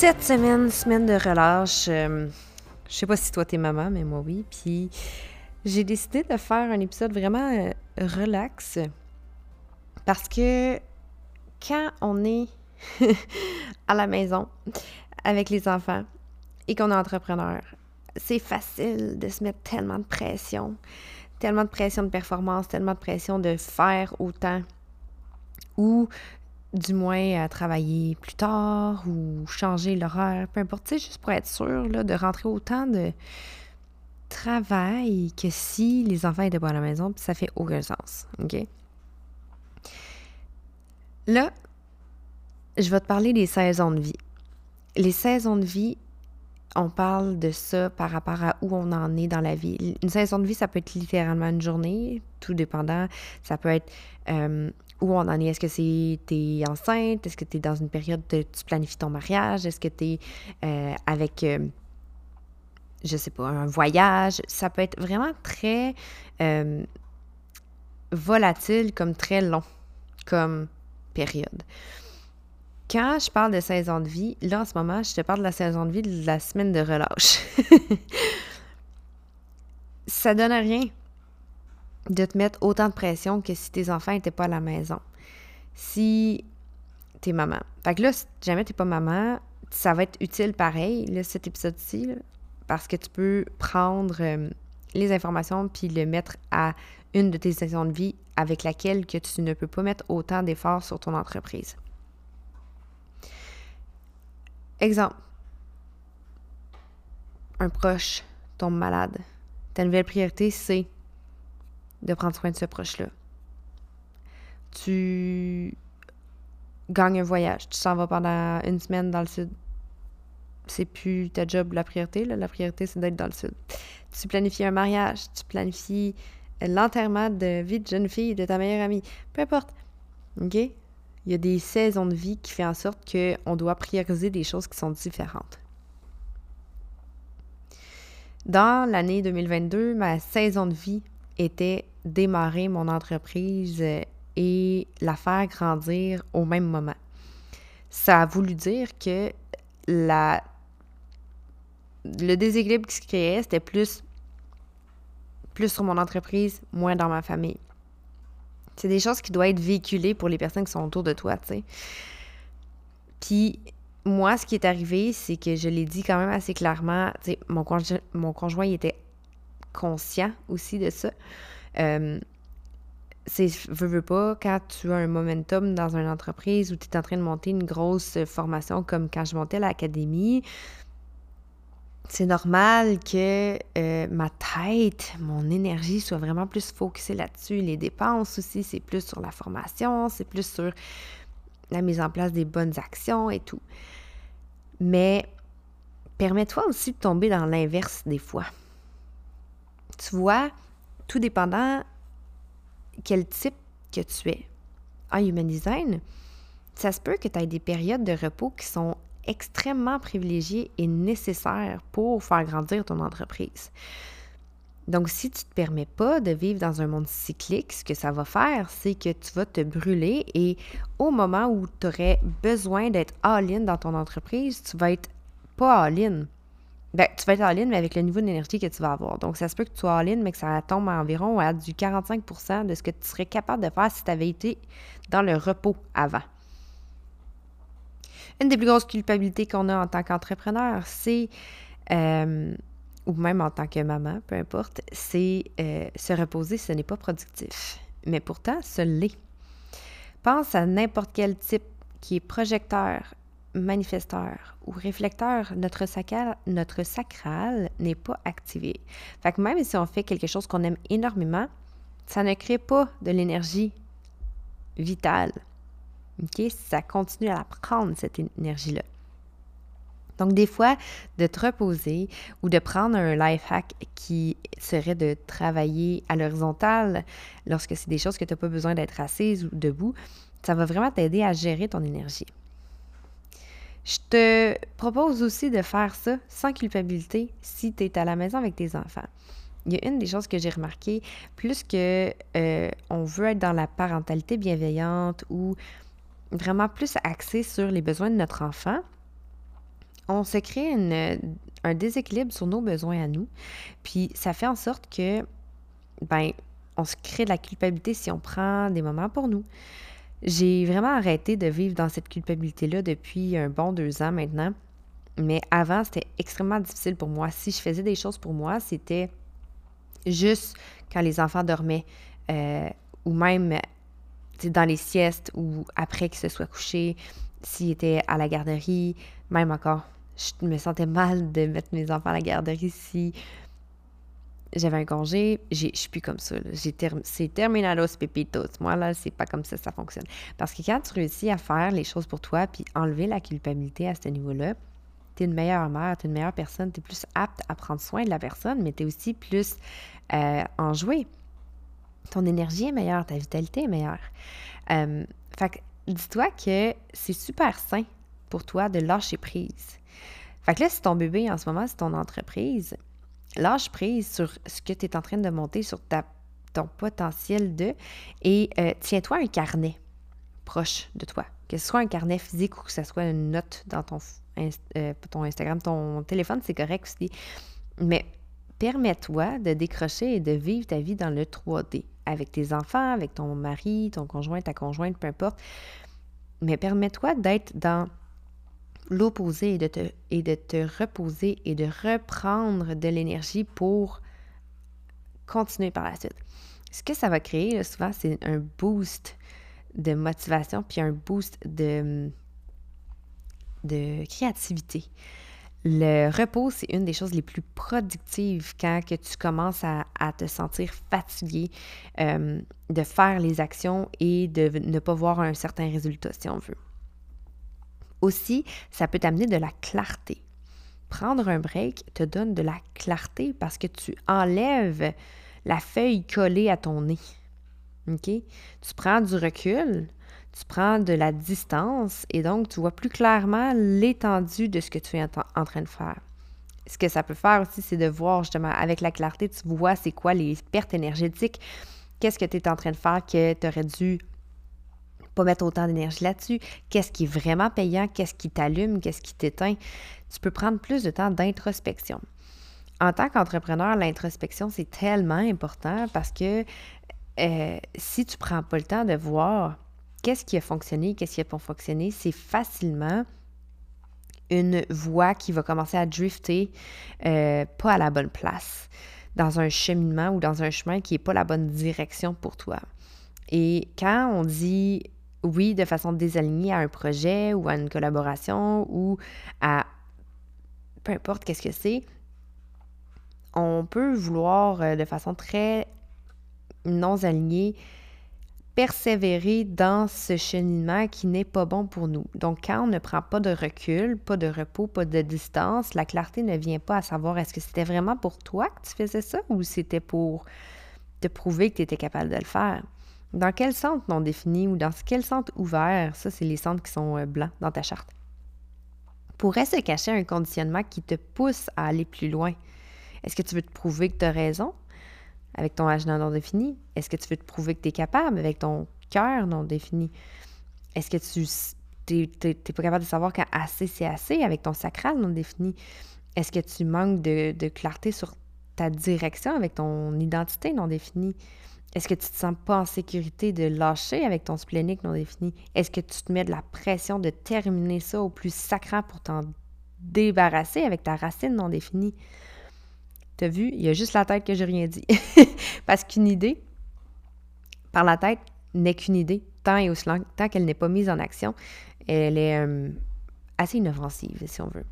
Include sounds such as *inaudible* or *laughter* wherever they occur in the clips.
Cette semaine, semaine de relâche, euh, je sais pas si toi t'es maman, mais moi oui, puis j'ai décidé de faire un épisode vraiment euh, relax parce que quand on est *laughs* à la maison avec les enfants et qu'on est entrepreneur, c'est facile de se mettre tellement de pression, tellement de pression de performance, tellement de pression de faire autant ou du moins à travailler plus tard ou changer l'horaire, peu importe, juste pour être sûr de rentrer autant de travail que si les enfants étaient pas à la maison, puis ça fait aucun sens, OK? Là, je vais te parler des saisons de vie. Les saisons de vie, on parle de ça par rapport à où on en est dans la vie. Une saison de vie, ça peut être littéralement une journée, tout dépendant. Ça peut être euh, où on en est? Est-ce que c'est t'es enceinte? Est-ce que tu es dans une période de tu planifies ton mariage? Est-ce que tu es euh, avec, euh, je sais pas, un voyage? Ça peut être vraiment très volatile comme très long comme période. Quand je parle de saison de vie, là en ce moment, je te parle de la saison de vie de la semaine de relâche. *laughs* ça donne rien de te mettre autant de pression que si tes enfants n'étaient pas à la maison. Si t'es maman. Fait que là, si jamais t'es pas maman, ça va être utile pareil, là, cet épisode-ci, parce que tu peux prendre euh, les informations puis le mettre à une de tes saisons de vie avec laquelle que tu ne peux pas mettre autant d'efforts sur ton entreprise. Exemple. Un proche tombe malade. Ta nouvelle priorité, c'est de prendre soin de ce proche-là. Tu gagnes un voyage. Tu s'en vas pendant une semaine dans le sud. C'est plus ta job la priorité. La priorité, c'est d'être dans le sud. Tu planifies un mariage. Tu planifies l'enterrement de vie de jeune fille de ta meilleure amie. Peu importe. OK? il y a des saisons de vie qui font en sorte qu'on doit prioriser des choses qui sont différentes. Dans l'année 2022, ma saison de vie était démarrer mon entreprise et la faire grandir au même moment. Ça a voulu dire que la, le déséquilibre qui se créait, c'était plus, plus sur mon entreprise, moins dans ma famille. C'est des choses qui doivent être véhiculées pour les personnes qui sont autour de toi. Puis moi, ce qui est arrivé, c'est que je l'ai dit quand même assez clairement. Tu sais, mon, mon conjoint, il était conscient aussi de ça. Euh, c'est, veux, veux pas, quand tu as un momentum dans une entreprise où tu es en train de monter une grosse formation comme quand je montais à l'académie, c'est normal que euh, ma tête, mon énergie soit vraiment plus focusée là-dessus. Les dépenses aussi, c'est plus sur la formation, c'est plus sur la mise en place des bonnes actions et tout. Mais permets-toi aussi de tomber dans l'inverse des fois. Tu vois, tout dépendant quel type que tu es. En Human Design, ça se peut que tu aies des périodes de repos qui sont extrêmement privilégié et nécessaire pour faire grandir ton entreprise. Donc, si tu ne te permets pas de vivre dans un monde cyclique, ce que ça va faire, c'est que tu vas te brûler et au moment où tu aurais besoin d'être all-in dans ton entreprise, tu vas être pas all-in. Ben, tu vas être all-in, mais avec le niveau d'énergie que tu vas avoir. Donc, ça se peut que tu sois all-in, mais que ça tombe environ à du 45% de ce que tu serais capable de faire si tu avais été dans le repos avant. Une des plus grosses culpabilités qu'on a en tant qu'entrepreneur, c'est, euh, ou même en tant que maman, peu importe, c'est euh, se reposer, ce n'est pas productif. Mais pourtant, ce l'est. Pense à n'importe quel type qui est projecteur, manifesteur ou réflecteur, notre sacral, notre sacral n'est pas activé. Fait que même si on fait quelque chose qu'on aime énormément, ça ne crée pas de l'énergie vitale. Ça continue à prendre, cette énergie-là. Donc, des fois, de te reposer ou de prendre un life hack qui serait de travailler à l'horizontale lorsque c'est des choses que tu n'as pas besoin d'être assise ou debout, ça va vraiment t'aider à gérer ton énergie. Je te propose aussi de faire ça sans culpabilité si tu es à la maison avec tes enfants. Il y a une des choses que j'ai remarqué, plus que euh, on veut être dans la parentalité bienveillante ou vraiment plus axé sur les besoins de notre enfant, on se crée un déséquilibre sur nos besoins à nous. Puis ça fait en sorte que, ben, on se crée de la culpabilité si on prend des moments pour nous. J'ai vraiment arrêté de vivre dans cette culpabilité-là depuis un bon deux ans maintenant. Mais avant, c'était extrêmement difficile pour moi. Si je faisais des choses pour moi, c'était juste quand les enfants dormaient euh, ou même dans les siestes ou après qu'ils se soient couchés, s'ils étaient à la garderie, même encore, je me sentais mal de mettre mes enfants à la garderie si j'avais un congé, je suis plus comme ça. C'est terminalos pepitos. Moi, là, c'est pas comme ça ça fonctionne. Parce que quand tu réussis à faire les choses pour toi puis enlever la culpabilité à ce niveau-là, tu es une meilleure mère, tu es une meilleure personne, tu es plus apte à prendre soin de la personne, mais tu es aussi plus euh. Ton énergie est meilleure, ta vitalité est meilleure. Euh, fait dis-toi que c'est super sain pour toi de lâcher prise. Fait que là, si ton bébé en ce moment, c'est ton entreprise, lâche prise sur ce que tu es en train de monter, sur ton potentiel de, et euh, tiens-toi un carnet proche de toi. Que ce soit un carnet physique ou que ce soit une note dans ton, euh, ton Instagram, ton téléphone, c'est correct aussi. Mais permets-toi de décrocher et de vivre ta vie dans le 3D, avec tes enfants, avec ton mari, ton conjoint, ta conjointe, peu importe. Mais permets-toi d'être dans l'opposé et, de te, et de te reposer et de reprendre de l'énergie pour continuer par la suite. Ce que ça va créer, souvent, c'est un boost de motivation puis un boost de, de créativité. Le repos, c'est une des choses les plus productives quand que tu commences à, te sentir fatigué euh, de faire les actions et de ne pas voir un certain résultat, si on veut. Aussi, ça peut t'amener de la clarté. Prendre un break te donne de la clarté parce que tu enlèves la feuille collée à ton nez. Tu prends du recul, tu prends de la distance et donc tu vois plus clairement l'étendue de ce que tu es en train de faire. Ce que ça peut faire aussi, c'est de voir justement avec la clarté, tu vois c'est quoi les pertes énergétiques, qu'est-ce que tu es en train de faire que tu aurais dû mettre autant d'énergie là-dessus, qu'est-ce qui est vraiment payant, qu'est-ce qui t'allume, qu'est-ce qui t'éteint? Tu peux prendre plus de temps d'introspection. En tant qu'entrepreneur, l'introspection, c'est tellement important parce que euh, si tu prends pas le temps de voir qu'est-ce qui a fonctionné, qu'est-ce qui n'a pas fonctionné, c'est facilement une voie qui va commencer à drifter euh, pas à la bonne place, dans un cheminement ou dans un chemin qui n'est pas la bonne direction pour toi. Et quand on dit oui, de façon désalignée à un projet ou à une collaboration ou à peu importe qu'est-ce que c'est, on peut vouloir euh, de façon très non alignée persévérer dans ce cheminement qui n'est pas bon pour nous. Donc, quand on ne prend pas de recul, pas de repos, pas de distance, la clarté ne vient pas à savoir est-ce que c'était vraiment pour toi que tu faisais ça ou c'était pour te prouver que tu étais capable de le faire? Dans quel centre non défini ou dans quel centre ouvert, ça, c'est les centres qui sont euh, blancs dans ta charte, pourrait se cacher un conditionnement qui te pousse à aller plus loin? Est-ce que tu veux te prouver que tu as raison avec ton agenda non défini? Est-ce que tu veux te prouver que tu es capable avec ton cœur non défini? Est-ce que tu n'es pas capable de savoir quand assez, c'est assez avec ton sacral non défini? Est-ce que tu manques de clarté sur ta direction avec ton identité non définie? Est-ce que tu te sens pas en sécurité de lâcher avec ton splénique non défini? Est-ce que tu te mets de la pression de terminer ça au plus sacrant pour t'en débarrasser avec ta racine non définie? T'as vu? Il y a juste la tête que j'ai rien dit. *laughs* Parce qu'une idée, par la tête, n'est qu'une idée, tant et aussi tant qu'elle n'est pas mise en action. Elle est euh, assez inoffensive, si on veut.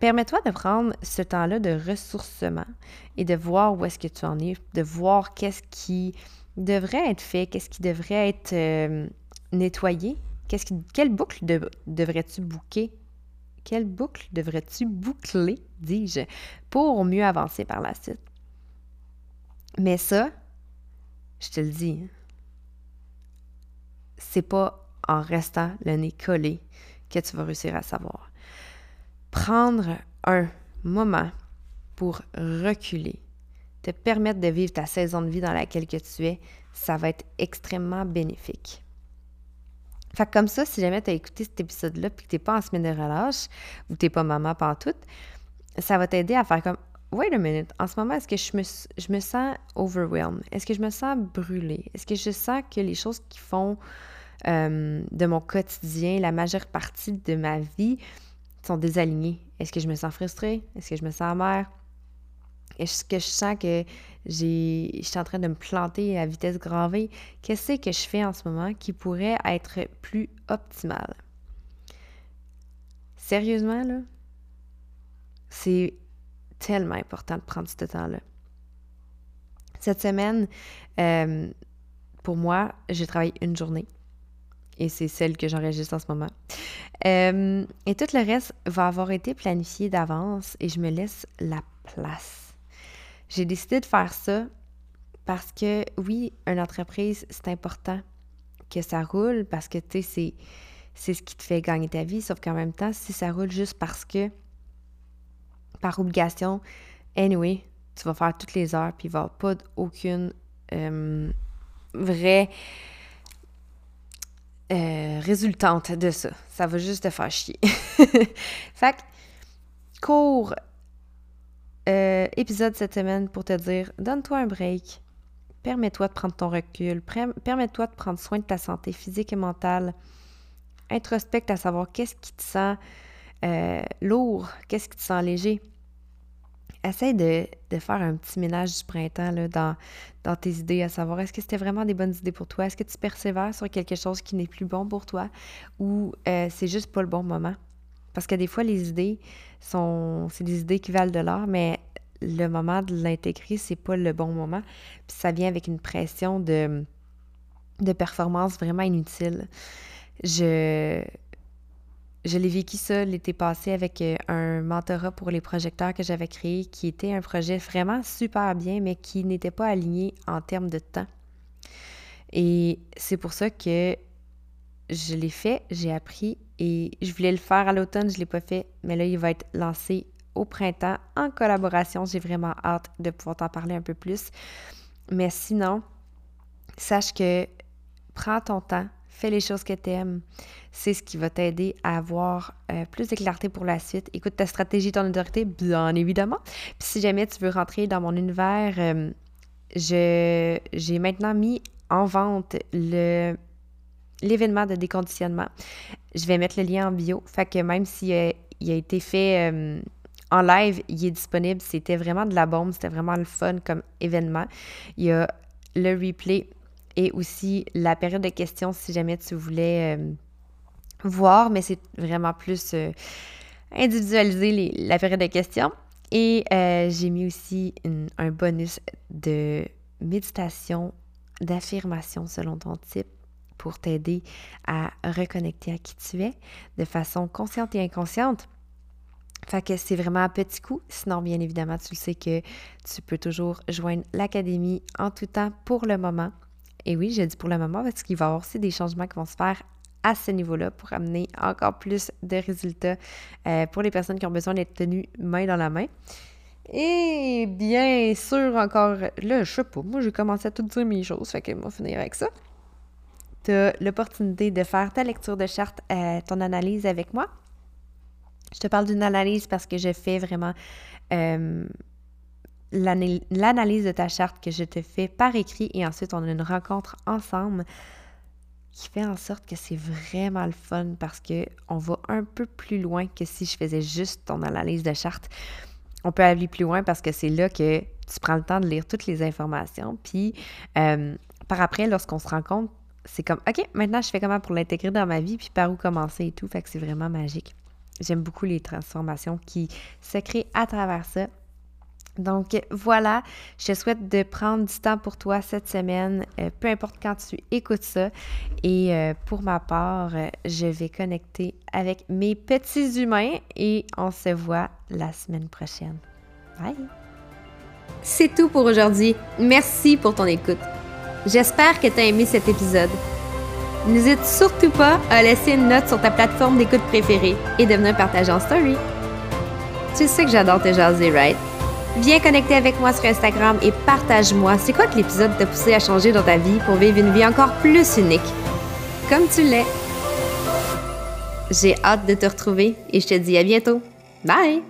Permets-toi de prendre ce temps-là de ressourcement et de voir où est-ce que tu en es, de voir qu'est-ce qui devrait être fait, qu'est-ce qui devrait être euh, nettoyé, qu'est-ce quelle boucle devrais-tu bouquer, quelle boucle devrais-tu boucler, dis-je, pour mieux avancer par la suite? Mais ça, je te le dis, c'est pas en restant le nez collé que tu vas réussir à savoir prendre un moment pour reculer, te permettre de vivre ta saison de vie dans laquelle que tu es, ça va être extrêmement bénéfique. Fait comme ça, si jamais tu as écouté cet épisode-là et que tu n'es pas en semaine de relâche ou tu n'es pas maman tout, ça va t'aider à faire comme Wait a minute, en ce moment, est-ce que je me, je me sens overwhelmed? Est-ce que je me sens brûlée? Est-ce que je sens que les choses qui font euh, de mon quotidien, la majeure partie de ma vie, sont désalignés. Est-ce que je me sens frustrée? Est-ce que je me sens amère? Est-ce que je sens que j'ai, je suis en train de me planter à vitesse grand V? Qu'est-ce que je fais en ce moment qui pourrait être plus optimal? Sérieusement, là, c'est tellement important de prendre ce temps-là. Cette semaine, euh, pour moi, j'ai travaillé une journée et c'est celle que j'enregistre en ce moment. Euh, et tout le reste va avoir été planifié d'avance et je me laisse la place. J'ai décidé de faire ça parce que oui, une entreprise, c'est important que ça roule parce que tu sais, c'est, ce qui te fait gagner ta vie, sauf qu'en même temps, si ça roule juste parce que, par obligation, anyway, tu vas faire toutes les heures, puis il va pas aucune euh, vraie euh, résultante de ça. Ça va juste te faire chier. *laughs* fait que, court euh, épisode cette semaine pour te dire donne-toi un break. Permets-toi de prendre ton recul. Permets-toi de prendre soin de ta santé physique et mentale. Introspecte à savoir qu'est-ce qui te sent euh, lourd, qu'est-ce qui te sent léger essaie de, faire un petit ménage du printemps là, dans, dans tes idées, à savoir est-ce que c'était vraiment des bonnes idées pour toi? Est-ce que tu persévères sur quelque chose qui n'est plus bon pour toi? Ou euh, c'est juste pas le bon moment? Parce que des fois, les idées sont. C'est des idées qui valent de l'or, mais le moment de l'intégrer, c'est pas le bon moment. Puis ça vient avec une pression de, de performance vraiment inutile. Je je l'ai vécu ça l'été passé avec euh, un mentorat pour les projecteurs que j'avais créé, qui était un projet vraiment super bien, mais qui n'était pas aligné en termes de temps. Et c'est pour ça que je l'ai fait, j'ai appris et je voulais le faire à l'automne, je ne l'ai pas fait, mais là, il va être lancé au printemps en collaboration. J'ai vraiment hâte de pouvoir t'en parler un peu plus. Mais sinon, sache que prends ton temps, fais les choses que tu aimes. C'est ce qui va t'aider à avoir euh, plus de clarté pour la suite. Écoute ta stratégie, ton autorité, bien évidemment. Puis si jamais tu veux rentrer dans mon univers, euh, j'ai maintenant mis en vente l'événement de déconditionnement. Je vais mettre le lien en bio. Fait que même s'il il a été fait euh, en live, il est disponible. C'était vraiment de la bombe. C'était vraiment le fun comme événement. Il y a le replay et aussi la période de questions si jamais tu voulais euh, voir, mais c'est vraiment plus euh, individualisé la période de questions. Et euh, j'ai mis aussi un bonus de méditation, d'affirmation selon ton type pour t'aider à reconnecter à qui tu es de façon consciente et inconsciente. Fait que c'est vraiment un petit coup. Sinon, bien évidemment, tu le sais que tu peux toujours joindre l'académie en tout temps pour le moment. Et oui, j'ai dit pour le moment parce qu'il va y avoir aussi des changements qui vont se faire à ce niveau-là pour amener encore plus de résultats euh, pour les personnes qui ont besoin d'être tenues main dans la main. Et bien sûr, encore là, je sais pas, moi j'ai commencé à tout dire mes choses, fait que va finir avec ça. Tu as l'opportunité de faire ta lecture de charte, euh, ton analyse avec moi. Je te parle d'une analyse parce que je fais vraiment euh, l'analyse de ta charte que je te fais par écrit et ensuite on a une rencontre ensemble qui fait en sorte que c'est vraiment le fun parce que on va un peu plus loin que si je faisais juste ton analyse de charte. On peut aller plus loin parce que c'est là que tu prends le temps de lire toutes les informations. Puis euh, par après, lorsqu'on se rend compte, c'est comme OK, maintenant je fais comment pour l'intégrer dans ma vie, puis par où commencer et tout. Fait que c'est vraiment magique. J'aime beaucoup les transformations qui se créent à travers ça. Donc voilà, je te souhaite de prendre du temps pour toi cette semaine, euh, peu importe quand tu écoutes ça. Et euh, pour ma part, euh, je vais connecter avec mes petits humains et on se voit la semaine prochaine. Bye! C'est tout pour aujourd'hui. Merci pour ton écoute. J'espère que tu as aimé cet épisode. N'hésite surtout pas à laisser une note sur ta plateforme d'écoute préférée et de venir partager en story. Tu sais que j'adore te jaser, right? Viens connecter avec moi sur Instagram et partage-moi c'est quoi que l'épisode t'a poussé à changer dans ta vie pour vivre une vie encore plus unique? Comme tu l'es. J'ai hâte de te retrouver et je te dis à bientôt. Bye!